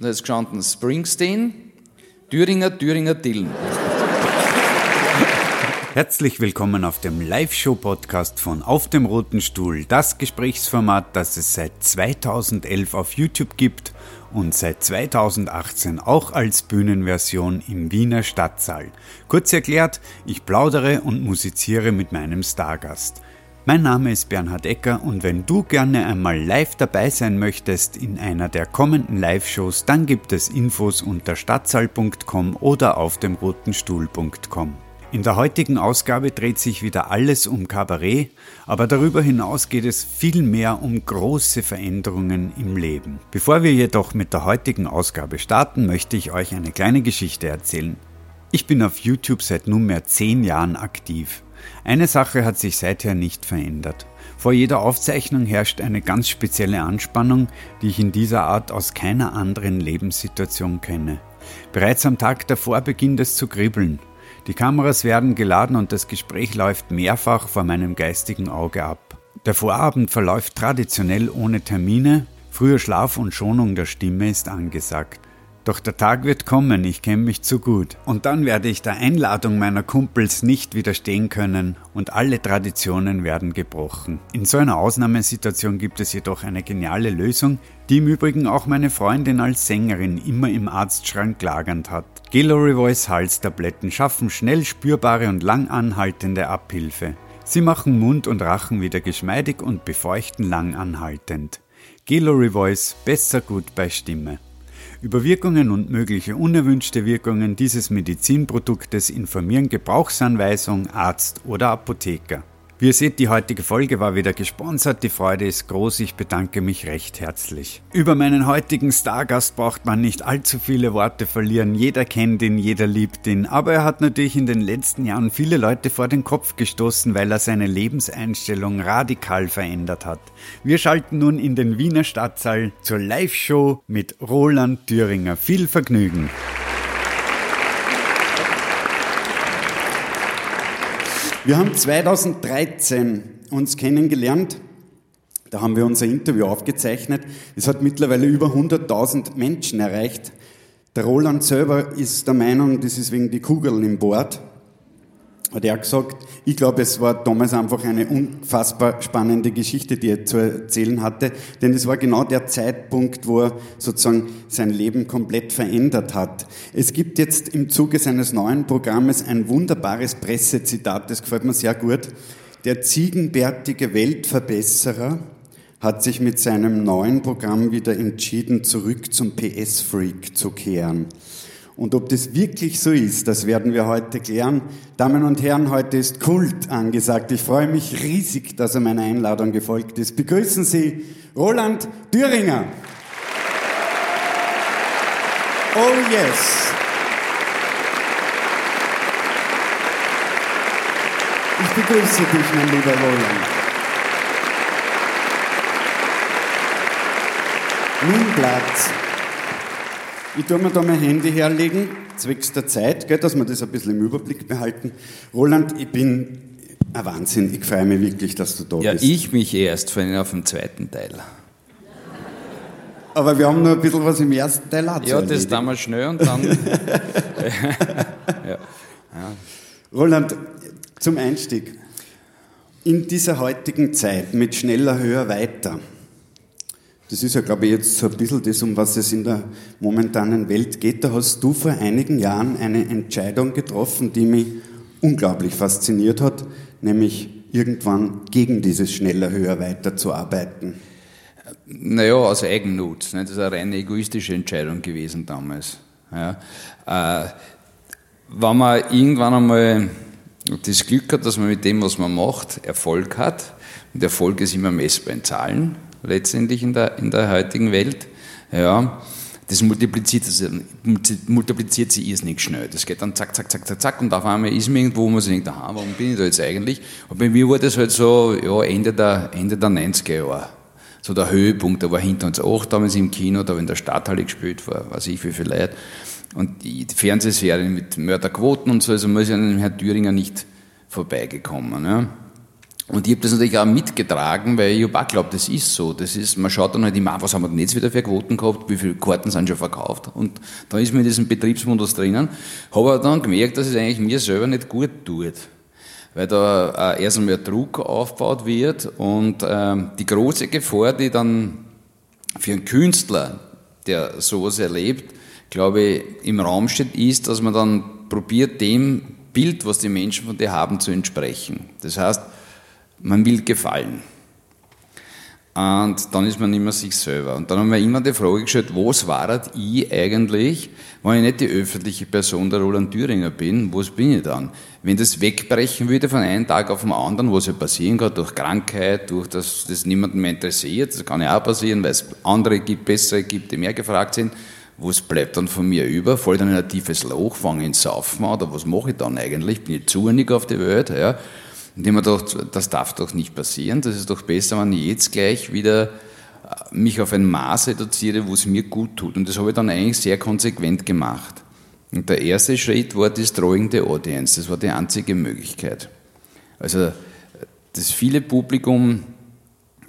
Da ist gestanden Springsteen, Thüringer, Thüringer Dillen. Herzlich willkommen auf dem Live-Show-Podcast von Auf dem Roten Stuhl, das Gesprächsformat, das es seit 2011 auf YouTube gibt und seit 2018 auch als Bühnenversion im Wiener Stadtsaal. Kurz erklärt, ich plaudere und musiziere mit meinem Stargast. Mein Name ist Bernhard Ecker und wenn du gerne einmal live dabei sein möchtest in einer der kommenden Live-Shows, dann gibt es Infos unter stadtsaal.com oder auf dem rotenstuhl.com. In der heutigen Ausgabe dreht sich wieder alles um Kabarett, aber darüber hinaus geht es viel mehr um große Veränderungen im Leben. Bevor wir jedoch mit der heutigen Ausgabe starten, möchte ich euch eine kleine Geschichte erzählen. Ich bin auf YouTube seit nunmehr zehn Jahren aktiv. Eine Sache hat sich seither nicht verändert. Vor jeder Aufzeichnung herrscht eine ganz spezielle Anspannung, die ich in dieser Art aus keiner anderen Lebenssituation kenne. Bereits am Tag davor beginnt es zu kribbeln. Die Kameras werden geladen und das Gespräch läuft mehrfach vor meinem geistigen Auge ab. Der Vorabend verläuft traditionell ohne Termine, früher Schlaf und Schonung der Stimme ist angesagt. Doch der Tag wird kommen, ich kenne mich zu gut. Und dann werde ich der Einladung meiner Kumpels nicht widerstehen können und alle Traditionen werden gebrochen. In so einer Ausnahmesituation gibt es jedoch eine geniale Lösung, die im Übrigen auch meine Freundin als Sängerin immer im Arztschrank lagernd hat. Gelori Voice Halstabletten schaffen schnell spürbare und lang anhaltende Abhilfe. Sie machen Mund und Rachen wieder geschmeidig und befeuchten lang anhaltend. Gelori Voice besser gut bei Stimme. Über Wirkungen und mögliche unerwünschte Wirkungen dieses Medizinproduktes informieren Gebrauchsanweisung, Arzt oder Apotheker. Wie ihr seht, die heutige Folge war wieder gesponsert. Die Freude ist groß. Ich bedanke mich recht herzlich. Über meinen heutigen Stargast braucht man nicht allzu viele Worte verlieren. Jeder kennt ihn, jeder liebt ihn. Aber er hat natürlich in den letzten Jahren viele Leute vor den Kopf gestoßen, weil er seine Lebenseinstellung radikal verändert hat. Wir schalten nun in den Wiener Stadtsaal zur Live-Show mit Roland Thüringer. Viel Vergnügen. Wir haben 2013 uns kennengelernt. Da haben wir unser Interview aufgezeichnet. Es hat mittlerweile über 100.000 Menschen erreicht. Der Roland selber ist der Meinung, das ist wegen die Kugeln im Bord hat er gesagt, ich glaube, es war damals einfach eine unfassbar spannende Geschichte, die er zu erzählen hatte, denn es war genau der Zeitpunkt, wo er sozusagen sein Leben komplett verändert hat. Es gibt jetzt im Zuge seines neuen Programmes ein wunderbares Pressezitat, das gefällt mir sehr gut. Der ziegenbärtige Weltverbesserer hat sich mit seinem neuen Programm wieder entschieden, zurück zum PS-Freak zu kehren. Und ob das wirklich so ist, das werden wir heute klären. Damen und Herren, heute ist Kult angesagt. Ich freue mich riesig, dass er meiner Einladung gefolgt ist. Begrüßen Sie Roland Thüringer. Oh yes. Ich begrüße dich, mein lieber Roland. Nimm Platz. Ich tue mir da mein Handy herlegen, zwecks der Zeit, gell, dass wir das ein bisschen im Überblick behalten. Roland, ich bin ein Wahnsinn. Ich freue mich wirklich, dass du da ja, bist. Ja, ich mich erst, vor allem auf dem zweiten Teil. Aber wir haben noch ein bisschen was im ersten Teil Ja, das damals schnell und dann. ja. Ja. Roland, zum Einstieg. In dieser heutigen Zeit mit schneller, höher, weiter das ist ja, glaube ich, jetzt so ein bisschen das, um was es in der momentanen Welt geht. Da hast du vor einigen Jahren eine Entscheidung getroffen, die mich unglaublich fasziniert hat, nämlich irgendwann gegen dieses schneller, höher, weiter zu arbeiten. Naja, aus Eigennutz. Ne? Das ist eine rein egoistische Entscheidung gewesen damals. Ja. Äh, wenn man irgendwann einmal das Glück hat, dass man mit dem, was man macht, Erfolg hat, und Erfolg ist immer messbar in Zahlen, letztendlich in der, in der heutigen Welt. Ja, das multipliziert, das multipliziert sich irrsinnig schnell. Das geht dann zack, zack, zack, zack, zack und auf einmal ist man irgendwo, wo man sich denkt, aha, warum bin ich da jetzt eigentlich? Und bei mir war das halt so, ja, Ende der, Ende der 90er Jahre. So der Höhepunkt, da war hinter uns auch damals im Kino, da war in der Stadthalle gespielt, war, weiß ich, wie viel Leute. Und die Fernsehserien mit Mörderquoten und so, also man ist an Herrn Thüringer nicht vorbeigekommen. Ja. Und ich habe das natürlich auch mitgetragen, weil ich habe auch geglaubt, das ist so. Das ist, man schaut dann halt immer, was haben wir denn jetzt wieder für Quoten gehabt, wie viele Karten sind schon verkauft. Und da ist man in diesem Betriebsmodus drinnen. Habe aber dann gemerkt, dass es eigentlich mir selber nicht gut tut. Weil da äh, erst einmal Druck aufgebaut wird und äh, die große Gefahr, die dann für einen Künstler, der sowas erlebt, glaube ich, im Raum steht, ist, dass man dann probiert, dem Bild, was die Menschen von dir haben, zu entsprechen. Das heißt, man will gefallen. Und dann ist man immer sich selber. Und dann haben wir immer die Frage gestellt, was war ich eigentlich, wenn ich nicht die öffentliche Person der Roland Thüringer bin, was bin ich dann? Wenn das wegbrechen würde von einem Tag auf den anderen, was ja passieren kann, durch Krankheit, durch das, das niemanden mehr interessiert, das kann ja auch passieren, weil es andere gibt, bessere gibt, die mehr gefragt sind, was bleibt dann von mir über? Fall dann in ein tiefes Loch, fange ich ins Saufen an, oder was mache ich dann eigentlich? Bin ich zunig auf die Welt, ja? Und ich mir gedacht, das darf doch nicht passieren. Das ist doch besser, wenn ich jetzt gleich wieder äh, mich auf ein Maß reduziere, wo es mir gut tut. Und das habe ich dann eigentlich sehr konsequent gemacht. Und der erste Schritt war Destroying the Audience. Das war die einzige Möglichkeit. Also das viele Publikum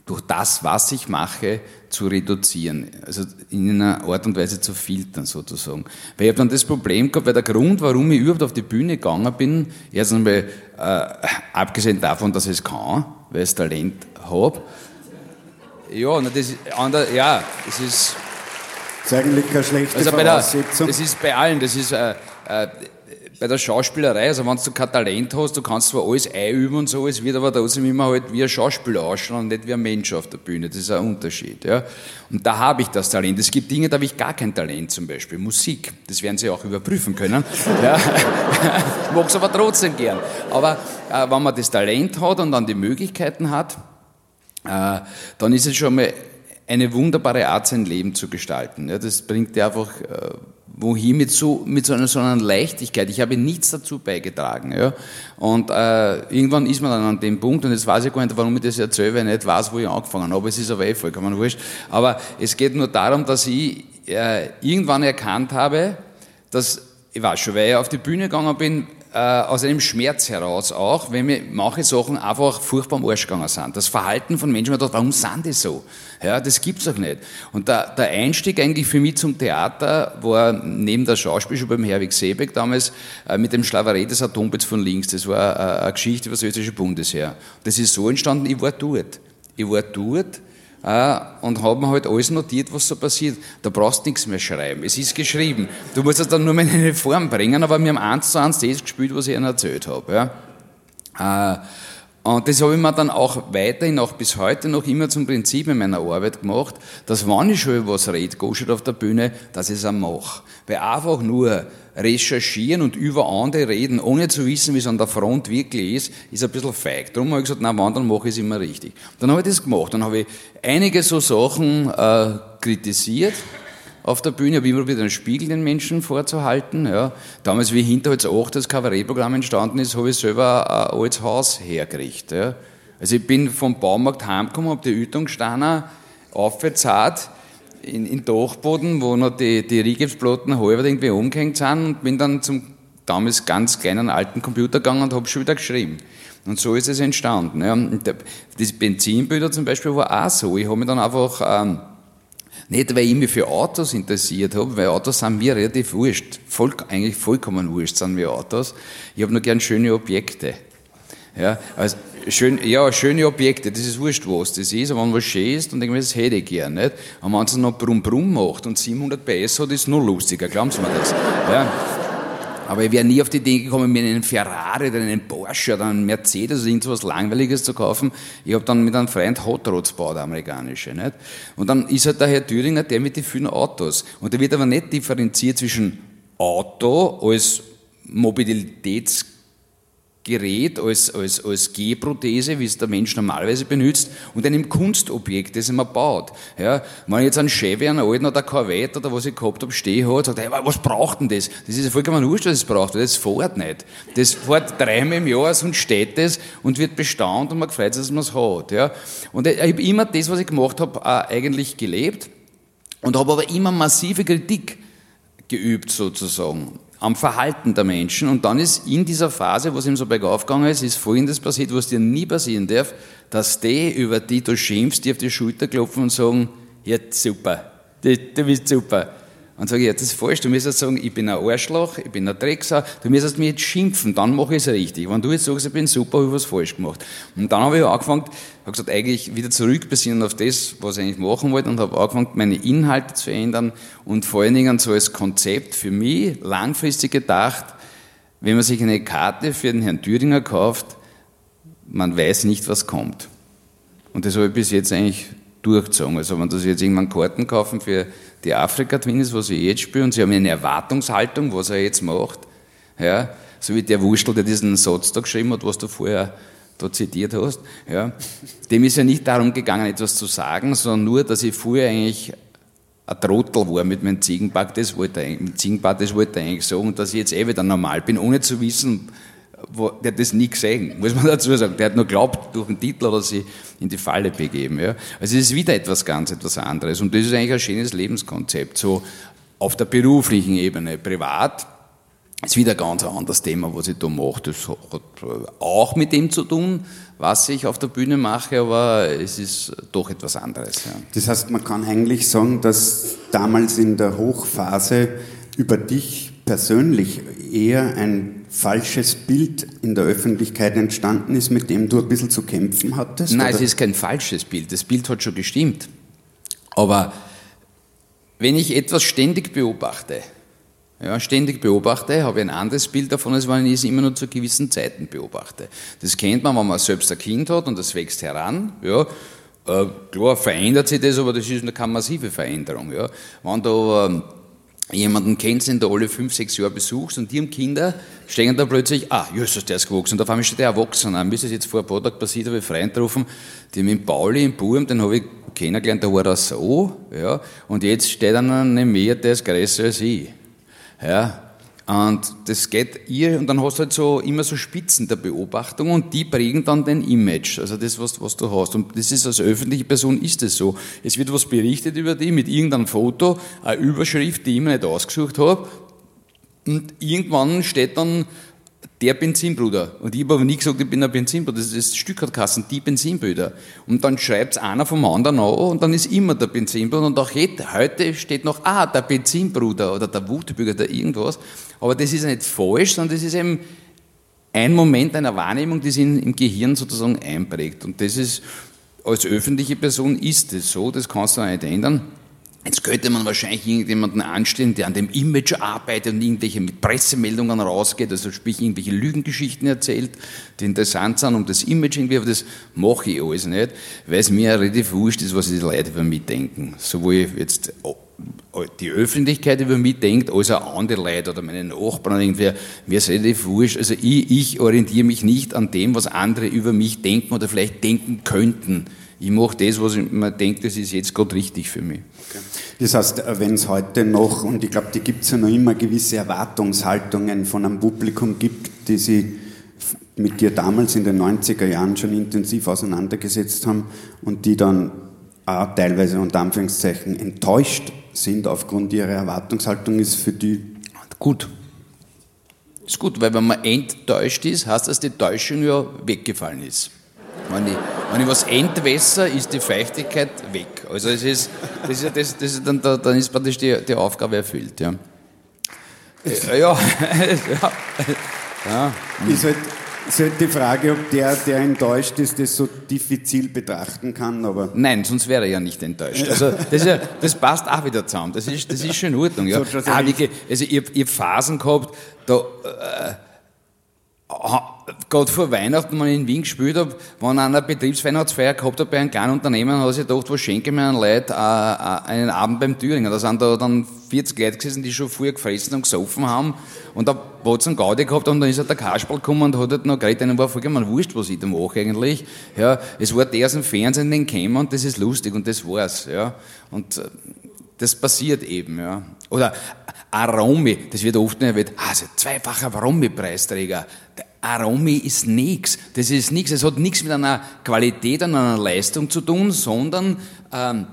durch das, was ich mache, zu reduzieren. Also in einer Art und Weise zu filtern sozusagen. Weil ich habe dann das Problem gehabt, weil der Grund, warum ich überhaupt auf die Bühne gegangen bin, erst einmal, äh, abgesehen davon, dass ich es kann, weil ich Talent habe. Ja, das ist, anders, ja, das ist... Das ist eigentlich keine schlechte also Voraussetzung. Der, das ist bei allen, das ist... Äh, äh, bei der Schauspielerei, also wenn du kein Talent hast, du kannst zwar alles einüben und so, es wird aber trotzdem immer halt wie ein Schauspieler ausschauen und nicht wie ein Mensch auf der Bühne. Das ist ein Unterschied. Ja. Und da habe ich das Talent. Es gibt Dinge, da habe ich gar kein Talent, zum Beispiel Musik. Das werden Sie auch überprüfen können. Ja. ich mag es aber trotzdem gern. Aber äh, wenn man das Talent hat und dann die Möglichkeiten hat, äh, dann ist es schon mal eine wunderbare Art, sein Leben zu gestalten. Ja, das bringt dir einfach äh, wohin mit so, mit so einer, so einer Leichtigkeit. Ich habe nichts dazu beigetragen. Ja. Und äh, irgendwann ist man dann an dem Punkt, und jetzt weiß ich gar nicht, warum ich das erzähle, weil ich nicht weiß, wo ich angefangen habe. Es ist aber eh vollkommen wurscht. Aber es geht nur darum, dass ich äh, irgendwann erkannt habe, dass, ich weiß schon, weil ich auf die Bühne gegangen bin, äh, aus einem Schmerz heraus auch, wenn mir manche Sachen einfach furchtbar am Arsch gegangen sind. Das Verhalten von Menschen, man dachte, warum sind die so? Ja, das gibt's doch nicht. Und der, der Einstieg eigentlich für mich zum Theater war neben der Schauspielschule beim Herwig Seebeck damals äh, mit dem Schlaverett des Atombitz von links. Das war äh, eine Geschichte über das österreichische Bundesheer. Das ist so entstanden, ich war dort. Ich war dort, und haben halt alles notiert, was so passiert. Da brauchst du nichts mehr schreiben. Es ist geschrieben. Du musst es dann nur mal in eine Form bringen, aber wir haben eins zu eins das gespielt, was ich ihnen erzählt habe. Ja. Äh, und das habe ich mir dann auch weiterhin, auch bis heute noch immer zum Prinzip in meiner Arbeit gemacht, dass wenn ich schon über was rede, Goschert auf der Bühne, dass ich es auch mache. Weil einfach nur recherchieren und über andere reden, ohne zu wissen, wie es an der Front wirklich ist, ist ein bisschen feig. Darum habe ich gesagt, na, wann, dann mache ich es immer richtig. Dann habe ich das gemacht. Dann habe ich einige so Sachen äh, kritisiert auf der Bühne, habe immer wieder einen Spiegel den Menschen vorzuhalten. Ja. Damals, wie Hinterholz 8 das Kabarettprogramm entstanden ist, habe ich selber ein altes Haus hergekriegt. Ja. Also ich bin vom Baumarkt heimgekommen, habe die Ütung gestanden, aufgezahlt, in, in Dachboden, wo noch die, die Rigipsplatten halber irgendwie umgehängt sind und bin dann zum damals ganz kleinen alten Computer gegangen und habe schon wieder geschrieben. Und so ist es entstanden. Ja. Das Benzinbilder zum Beispiel war auch so. Ich habe mich dann einfach, ähm, nicht weil ich mich für Autos interessiert habe, weil Autos sind mir relativ wurscht. Voll, eigentlich vollkommen wurscht sind mir Autos. Ich habe nur gern schöne Objekte. Ja, also schön, ja, schöne Objekte, das ist wurscht, was das ist, aber wenn was schön ist, dann denke ich mir, das hätte ich gern, nicht? Und wenn es noch Brumm Brumm macht und 700 PS hat, ist es noch lustiger, glauben Sie mir das. Ja. Aber ich wäre nie auf die Idee gekommen, mir einen Ferrari oder einen Porsche oder einen Mercedes oder irgendwas Langweiliges zu kaufen. Ich habe dann mit einem Freund Hot Rods gebaut, amerikanische. Nicht? Und dann ist halt der Herr Thüringer der mit den vielen Autos. Und der wird aber nicht differenziert zwischen Auto als Mobilitäts Gerät, als, als, als Gehprothese, wie es der Mensch normalerweise benutzt, und einem Kunstobjekt, das man baut. Ja, wenn jetzt ein Chevy, einen alten oder Corvette oder was ich gehabt habe, stehen hat, sagt er, was braucht denn das? Das ist ja vollkommen wurscht, was es braucht, das fährt nicht. Das fährt dreimal im Jahr, sonst steht das und wird bestaunt und man freut sich, dass man es hat. Ja. Und ich, ich habe immer das, was ich gemacht habe, eigentlich gelebt und habe aber immer massive Kritik geübt sozusagen am Verhalten der Menschen. Und dann ist in dieser Phase, wo es ihm so bergauf gegangen ist, ist Folgendes passiert, was dir nie passieren darf, dass die, über die du schimpfst, die auf die Schulter klopfen und sagen, ja, super, du, du bist super. Und sage ich, ja, das ist falsch, du müsstest sagen, ich bin ein Arschloch, ich bin ein Drecksau, du müsstest mich jetzt schimpfen, dann mache ich es richtig. Wenn du jetzt sagst, ich bin super, habe ich was falsch gemacht. Und dann habe ich angefangen, habe gesagt, eigentlich wieder zurückbesinnen auf das, was ich eigentlich machen wollte und habe angefangen, meine Inhalte zu ändern und vor allen Dingen so als Konzept für mich langfristig gedacht, wenn man sich eine Karte für den Herrn Thüringer kauft, man weiß nicht, was kommt. Und das habe ich bis jetzt eigentlich durchgezogen. Also wenn Sie jetzt irgendwann Karten kaufen für die Afrika-Twins, was ich jetzt spiele, und Sie haben eine Erwartungshaltung, was er jetzt macht, ja, so wie der Wurstel, der diesen Satz da geschrieben hat, was du vorher da zitiert hast, ja, dem ist ja nicht darum gegangen, etwas zu sagen, sondern nur, dass ich vorher eigentlich ein Trottel war mit meinem Ziegenpark, das wollte er, mit Ziegenpark, das wollte er eigentlich sagen, dass ich jetzt eh wieder normal bin, ohne zu wissen, wo, der hat das nie gesehen, muss man dazu sagen. Der hat nur glaubt, durch den Titel oder sie in die Falle begeben. Ja. Also es ist wieder etwas ganz etwas anderes. Und das ist eigentlich ein schönes Lebenskonzept. So auf der beruflichen Ebene. Privat ist wieder ein ganz anderes Thema, was ich da mache. Das hat auch mit dem zu tun, was ich auf der Bühne mache, aber es ist doch etwas anderes. Ja. Das heißt, man kann eigentlich sagen, dass damals in der Hochphase über dich persönlich eher ein falsches Bild in der Öffentlichkeit entstanden ist, mit dem du ein bisschen zu kämpfen hattest? Nein, oder? es ist kein falsches Bild. Das Bild hat schon gestimmt. Aber wenn ich etwas ständig beobachte, ja, ständig beobachte, habe ich ein anderes Bild davon, als wenn ich es immer nur zu gewissen Zeiten beobachte. Das kennt man, wenn man selbst ein Kind hat und das wächst heran. Ja, äh, klar verändert sich das, aber das ist eine massive Veränderung. Ja. Wenn da ähm, jemanden kennst, den du alle fünf, sechs Jahre besuchst und die haben Kinder, stehen da plötzlich, ah, Jesus, der ist gewachsen. Und auf einmal steht der erwachsen. Mir ist das jetzt vor ein paar Tagen passiert, habe ich Freund getroffen, die mit Pauli im Burm, den habe ich kennengelernt, der war da so, ja, und jetzt steht einer neben mir, der ist größer als ich. Ja, und das geht ihr, und dann hast du halt so immer so Spitzen der Beobachtung und die prägen dann dein Image, also das, was, was du hast. Und das ist als öffentliche Person ist es so. Es wird was berichtet über die mit irgendeinem Foto, eine Überschrift, die ich mir nicht ausgesucht habe. Und irgendwann steht dann der Benzinbruder. Und ich habe aber nie gesagt, ich bin ein Benzinbruder. Das ist das Stückhartkassen, die Benzinbrüder. Und dann schreibt einer vom anderen an und dann ist immer der Benzinbruder. Und auch heute steht noch, ah, der Benzinbruder oder der Wutebürger oder irgendwas. Aber das ist nicht falsch, sondern das ist eben ein Moment einer Wahrnehmung, die sich im Gehirn sozusagen einprägt. Und das ist, als öffentliche Person ist es so, das kannst du nicht ändern. Jetzt könnte man wahrscheinlich irgendjemanden anstellen, der an dem Image arbeitet und irgendwelche mit Pressemeldungen rausgeht, also sprich irgendwelche Lügengeschichten erzählt, die interessant sind um das Image irgendwie, aber das mache ich alles nicht, weil es mir relativ wurscht ist, was die Leute über mich denken. Sowohl jetzt die Öffentlichkeit über mich denkt, als auch andere Leute oder meine Nachbarn, irgendwie, mir ist relativ wurscht. Also ich, ich orientiere mich nicht an dem, was andere über mich denken oder vielleicht denken könnten. Ich mache das, was ich mir denke, das ist jetzt gerade richtig für mich. Okay. Das heißt, wenn es heute noch, und ich glaube, die gibt es ja noch immer, gewisse Erwartungshaltungen von einem Publikum gibt, die sie mit dir damals in den 90er Jahren schon intensiv auseinandergesetzt haben und die dann auch teilweise unter Anführungszeichen enttäuscht sind aufgrund ihrer Erwartungshaltung, ist für die gut. Ist gut, weil wenn man enttäuscht ist, heißt das, dass die Täuschung ja weggefallen ist. Wenn ich, wenn ich was entwässer, ist die Feuchtigkeit weg. Also es ist, das ist, das, das ist dann, dann ist praktisch die, die Aufgabe erfüllt. Ja. Äh, ja. ja. ja. Ist halt, ist halt die Frage, ob der, der enttäuscht ist, das so diffizil betrachten kann. Aber Nein, sonst wäre er ja nicht enttäuscht. Also das, ja, das passt auch wieder zusammen. Das ist, das ist schon in Ordnung. Ja. So, ah, wirklich, also ich, ich habe Phasen gehabt, da... Äh, gerade vor Weihnachten, wenn ich in Wien gespielt habe, wenn einer Betriebsweihnachtsfeier gehabt hat bei einem kleinen Unternehmen, hat sich gedacht, was schenke ich mir einen Leuten äh, äh, einen Abend beim Thüringer. Da sind da dann 40 Leute gesessen, die schon früher gefressen und gesoffen haben. Und da hat es einen Gaudi gehabt und dann ist halt der Kasperl gekommen und hat halt noch geredet, einem war vollkommen wurscht, was ich da mache eigentlich. Ja, es war der aus dem Fernsehen, den käme und das ist lustig und das war's. Ja. Und äh, das passiert eben. Ja. Oder Aromi, das wird oft erwähnt, also zweifacher Aromi-Preisträger. Aromi ist nichts. Das ist nichts. Es hat nichts mit einer Qualität und einer Leistung zu tun, sondern ähm,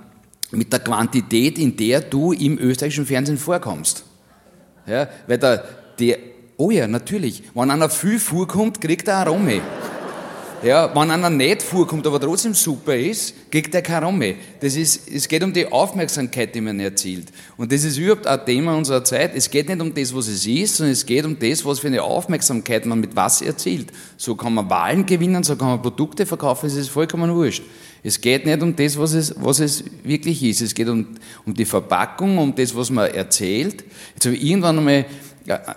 mit der Quantität, in der du im österreichischen Fernsehen vorkommst. Ja, weil der, Der, oh ja, natürlich. Wenn einer viel vorkommt, kriegt er Arome. Ja, wenn einer nicht vorkommt, aber trotzdem super ist, kriegt er keine Arome. Das ist, es geht um die Aufmerksamkeit, die man erzielt. Und das ist überhaupt ein Thema unserer Zeit. Es geht nicht um das, was es ist, sondern es geht um das, was für eine Aufmerksamkeit man mit was erzielt. So kann man Wahlen gewinnen, so kann man Produkte verkaufen, es ist vollkommen wurscht. Es geht nicht um das, was es, was es wirklich ist. Es geht um, um die Verpackung, um das, was man erzählt. Jetzt habe ich irgendwann einmal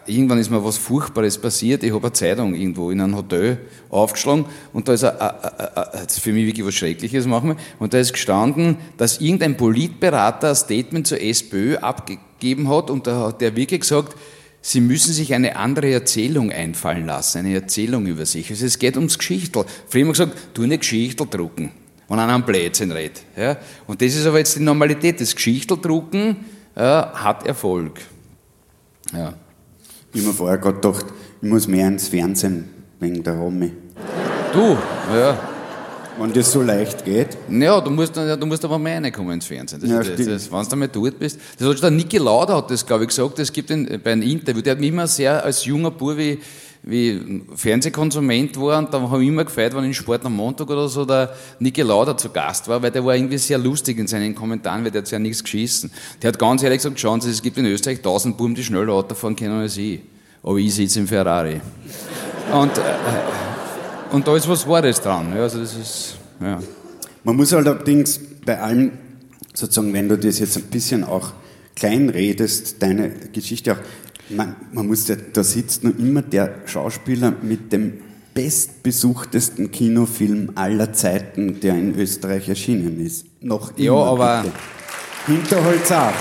irgendwann ist mir was Furchtbares passiert. Ich habe eine Zeitung irgendwo in einem Hotel aufgeschlagen und da ist ein, das ist für mich wirklich was Schreckliches manchmal. Und da ist gestanden, dass irgendein Politberater ein Statement zur SPÖ abgegeben hat und da hat der wirklich gesagt, Sie müssen sich eine andere Erzählung einfallen lassen, eine Erzählung über sich. Also es geht ums Geschichtel. Früher haben wir gesagt, tu eine Geschichtel drucken, wenn einer einen Blödsinn redet. Ja? Und das ist aber jetzt die Normalität. Das Geschichteldrucken ja, hat Erfolg. Ja. Ich habe mir vorher gerade gedacht, ich muss mehr ins Fernsehen wegen der Romy. Du, ja. Wenn das so leicht geht. Ja, du musst, ja, du musst aber mehr reinkommen ins Fernsehen. Das, ja, das, das, wenn du einmal dort bist. Das hat der Niki Lauda hat das, glaube ich, gesagt, es gibt in, bei einem Interview, der hat mich immer sehr als junger Bub wie wie Fernsehkonsument war und da habe ich immer gefeiert, wenn in Sport am Montag oder so der Niki Lauda zu Gast war, weil der war irgendwie sehr lustig in seinen Kommentaren, weil der hat ja nichts geschissen. Der hat ganz ehrlich gesagt, schauen Sie, es gibt in Österreich tausend Buben, die schneller Auto fahren können als ich. Aber ich sitze im Ferrari. Und, äh, und da ist was Wahres dran. Ja, also das ist, ja. Man muss halt allerdings bei allem, sozusagen, wenn du das jetzt ein bisschen auch klein redest, deine Geschichte auch, man, man muss ja, da sitzt nur immer der Schauspieler mit dem bestbesuchtesten Kinofilm aller Zeiten, der in Österreich erschienen ist. Noch immer. Ja, aber. Bitte. Hinterholz auch.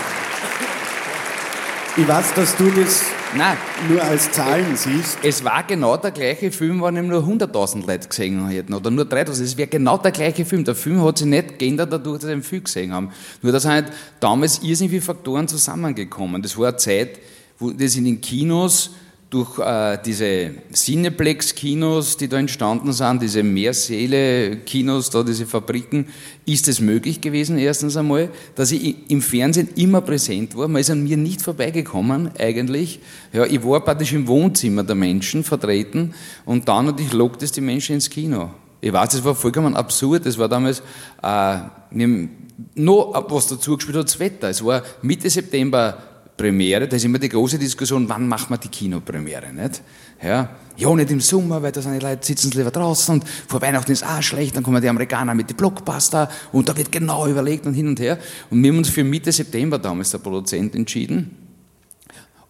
Ich weiß, dass du das Nein, nur als Zahlen siehst. Es war genau der gleiche Film, wenn ihm nur 100.000 Leute gesehen hätten oder nur 3.000. Es wäre genau der gleiche Film. Der Film hat sich nicht geändert dadurch, dass sie ihn viel gesehen haben. Nur, dass halt damals irrsinnig viele Faktoren zusammengekommen. Das war eine Zeit, wo das in den Kinos durch äh, diese Cineplex-Kinos, die da entstanden sind, diese Mehrsäle-Kinos, da diese Fabriken, ist es möglich gewesen, erstens einmal, dass ich im Fernsehen immer präsent war. Man ist an mir nicht vorbeigekommen, eigentlich. Ja, ich war praktisch im Wohnzimmer der Menschen vertreten und dann natürlich lockt es die Menschen ins Kino. Ich weiß, das war vollkommen absurd. Das war damals, äh, noch was dazu gespielt hat, das Wetter. Es war Mitte September Premiere, da ist immer die große Diskussion, wann macht man die Kinopremiere, nicht? Ja, ja nicht im Sommer, weil da sind die Leute sitzen lieber draußen und vor Weihnachten ist auch schlecht, dann kommen die Amerikaner mit den Blockbuster und da wird genau überlegt und hin und her. Und wir haben uns für Mitte September damals der Produzent entschieden.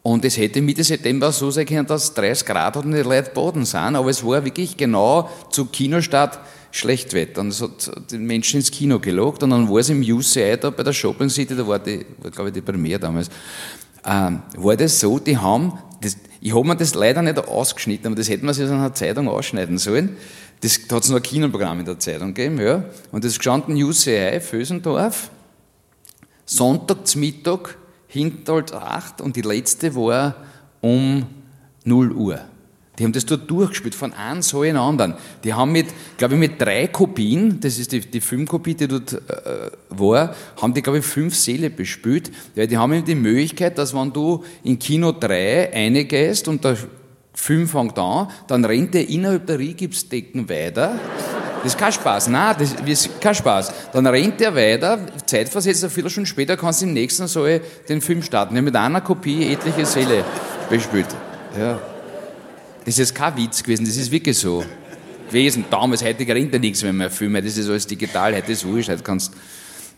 Und es hätte Mitte September so sein können, dass 30 Grad und die Leute Boden sind, aber es war wirklich genau zu Kinostart Schlechtwetter. Und es hat den Menschen ins Kino gelockt und dann war es im UCI da bei der Shopping City, da war die, glaube ich, die Premiere damals, ähm, war das so, die haben, das, ich habe mir das leider nicht ausgeschnitten, aber das hätte man sich aus einer Zeitung ausschneiden sollen. Das da hat es noch ein Kinoprogramm in der Zeitung gegeben, ja. Und das gestanden UCI, Fösendorf, Sonntag zum Mittag, Hinterholz 8 und die letzte war um 0 Uhr. Die haben das dort durchgespielt, von einem Saal in anderen. Die haben mit, glaube ich, mit drei Kopien, das ist die, die Filmkopie, die dort äh, war, haben die, glaube ich, fünf Säle bespielt. Ja, die haben eben die Möglichkeit, dass wenn du in Kino 3 reingehst und der Film fängt an, dann rennt der innerhalb der Rigipsdecken weiter. Das ist kein Spaß. Nein, das ist kein Spaß. Dann rennt der weiter, zeitversetzt, eine Viertelstunde später kannst du im nächsten Saal den Film starten. Haben mit einer Kopie etliche Säle bespielt. Ja. Das ist kein Witz gewesen, das ist wirklich so gewesen. Damals, heute rennt ja nichts mehr mehr Filme, das ist alles digital, heute ist wurscht, heute kannst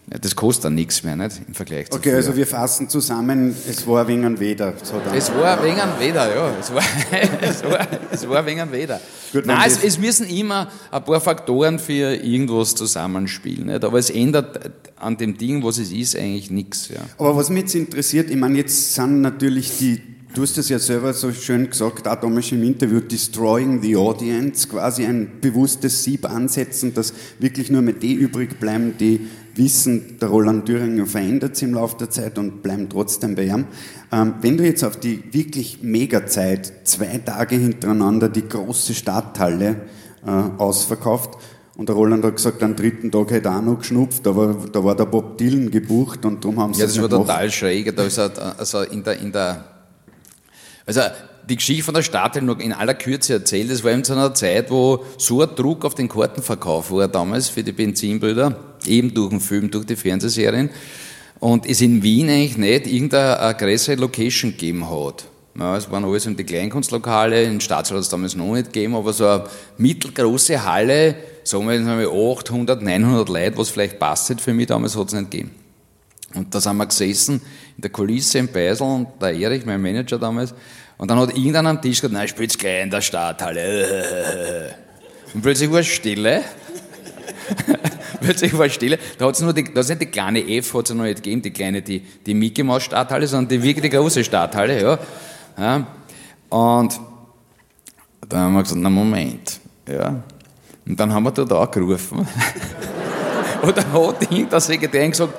das kostet dann nichts mehr, nicht? Im Vergleich zu Okay, früher. also wir fassen zusammen, es war wegen ein Weder. So es war wegen ein Weder, ja. Es war, es war, es war wegen ein Weder. Gut, Nein, es, es, müssen immer ein paar Faktoren für irgendwas zusammenspielen. Nicht? Aber es ändert an dem Ding, was es ist, eigentlich nichts. Ja. Aber was mich jetzt interessiert, ich meine, jetzt sind natürlich die Du hast es ja selber so schön gesagt, auch damals im Interview, destroying the audience, quasi ein bewusstes Sieb ansetzen, dass wirklich nur mehr die übrig bleiben, die wissen, der Roland Thüringer verändert sich im Laufe der Zeit und bleiben trotzdem bei ihm. Ähm, wenn du jetzt auf die wirklich Mega-Zeit, zwei Tage hintereinander die große Stadthalle äh, ausverkauft, und der Roland hat gesagt, am dritten Tag hätte er auch noch geschnupft, aber da war der Bob Dylan gebucht und darum haben sie Ja, das war total schräg. Da ist er, also in der, in der also die Geschichte von der Stadt noch in aller Kürze erzählt. Das war in so einer Zeit, wo so ein Druck auf den Kartenverkauf war damals für die Benzinbrüder, eben durch den Film, durch die Fernsehserien. Und es in Wien eigentlich nicht irgendeine größere Location gegeben hat. Ja, es waren alles in die Kleinkunstlokale, in Staatsrat hat es damals noch nicht gegeben, aber so eine mittelgroße Halle, sagen wir jetzt 800, 900 Leute, was vielleicht passt für mich damals, hat es nicht gegeben. Und da sind wir gesessen, in der Kulisse in Beisel und der Erich, mein Manager damals, und dann hat irgendeiner am Tisch gesagt, nein, spielt's gleich in der Stadthalle. Und plötzlich war es Stille. plötzlich war es Stille. Da hat es nur die, da nicht die kleine F, hat es noch nicht gegeben, die kleine, die, die Mickey Maus Stadthalle, sondern die wirklich große Stadthalle, ja. ja. Und dann haben wir gesagt, na Moment, ja. Und dann haben wir dort angerufen. und dann hat irgendein Sekretär gesagt,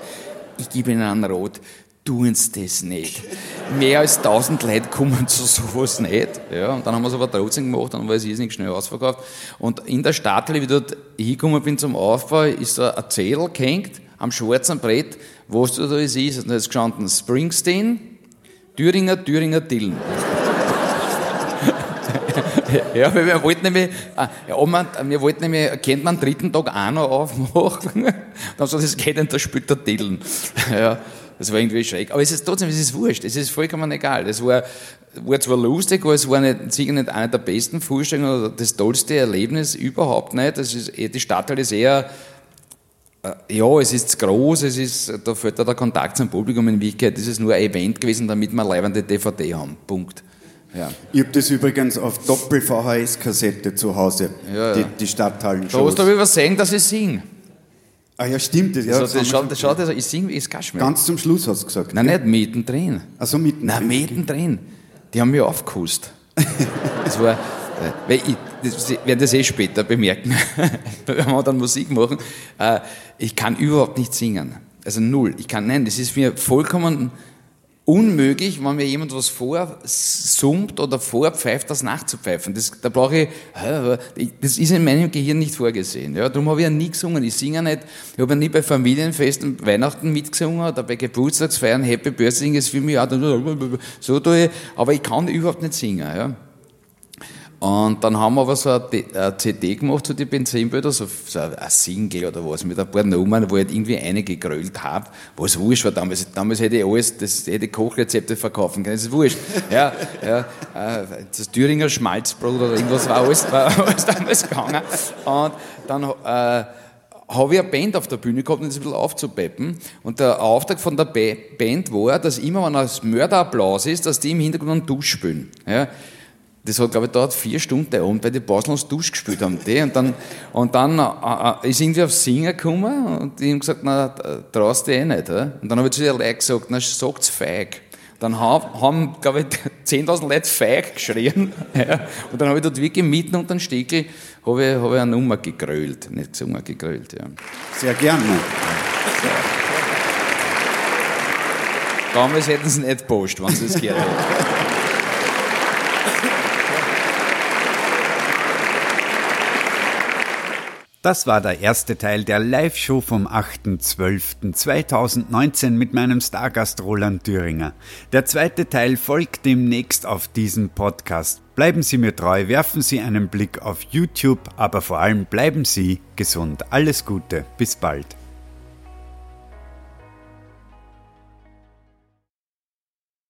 ich gebe Ihnen einen Rot, tun Sie das nicht. Mehr als 1000 Leute kommen zu sowas nicht. Ja, und dann haben wir es aber trotzdem gemacht, dann war es nicht schnell ausverkauft. Und in der Stadt, wie ich dort hingekommen bin zum Aufbau, ist da ein Zettel gehängt am schwarzen Brett, was da ist. Und da ist gestanden Springsteen, Thüringer, Thüringer, Dillen. ja, weil wir wollten nämlich, äh, ja, man, wir wollten nämlich, kennt man am dritten Tag auch noch aufmachen. Dann sie das geht nicht, da spielt der Dillen. ja. Das war irgendwie schräg. Aber es ist trotzdem, es ist wurscht. Es ist vollkommen egal. Das war, war zwar lustig, aber es war nicht, sicher nicht eine der besten Vorstellungen oder das tollste Erlebnis überhaupt nicht. Das ist, die Stadtteil ist eher, äh, ja, es ist groß, es ist, da fällt da der Kontakt zum Publikum. In Wirklichkeit ist es nur ein Event gewesen, damit wir leibende DVD haben. Punkt. Ja. Ich habe das übrigens auf Doppel-VHS-Kassette zu Hause, ja, ja. die, die Stadthallen. Da hast du aber sagen, dass ich singe. Ah ja, stimmt. Das, ja, also, das, schaut, das schaut, also, ich singe wie es Kaschmir. Ganz zum Schluss hast du gesagt. Nein, nicht mittendrin. Also mittendrin. Nein, mittendrin. Die haben mich aufgekust. das war, äh, weil ich, das werden das eh später bemerken, wenn wir dann Musik machen. Äh, ich kann überhaupt nicht singen. Also null. Ich kann, nein, das ist mir vollkommen unmöglich, wenn mir jemand was vorsummt oder vorpfeift, das nachzupfeifen. Das, da brauche ich, das ist in meinem Gehirn nicht vorgesehen. Ja, darum habe ich ja nie gesungen. Ich singe nicht, ich habe ja nie bei Familienfesten, Weihnachten mitgesungen oder bei Geburtstagsfeiern Happy Birthday ist für mich auch, so tue ich, aber ich kann überhaupt nicht singen. Ja. Und dann haben wir aber so eine CD gemacht zu so den Benzinböden, so, so ein Single oder was, mit ein paar Nummern, wo ich halt irgendwie eine gegrölt habe, was wurscht war damals. Damals hätte ich alles, das hätte Kochrezepte verkaufen können, das ist wurscht. Ja, ja, äh, das Thüringer Schmalzbrot oder irgendwas war alles, war alles damals gegangen. Und dann, äh, habe ich eine Band auf der Bühne gehabt, um das ein bisschen aufzupeppen. Und der Auftrag von der Band war, dass immer, wenn ein Mörderapplaus ist, dass die im Hintergrund einen Dusch spielen. Ja. Das hat, glaube ich, dauert vier Stunden der Abend, weil die Baselons Dusch gespielt haben. Die. Und dann, und dann äh, äh ist irgendwie aufs Singen gekommen und die haben gesagt, na, traust du eh nicht. Oder? Und dann habe ich zu den Leuten gesagt, na, sagt's feig. Dann haben, haben glaube ich, 10.000 Leute feig geschrien. Ja. Und dann habe ich dort wirklich mitten unter den Stickel habe ich, habe ich eine Nummer gegrölt. Nicht gesungen, gegrölt, ja. Sehr gerne. Damals hätten sie nicht post, wenn sie es gehört hätten. Das war der erste Teil der Live-Show vom 8.12.2019 mit meinem Stargast Roland Thüringer. Der zweite Teil folgt demnächst auf diesem Podcast. Bleiben Sie mir treu, werfen Sie einen Blick auf YouTube, aber vor allem bleiben Sie gesund. Alles Gute, bis bald.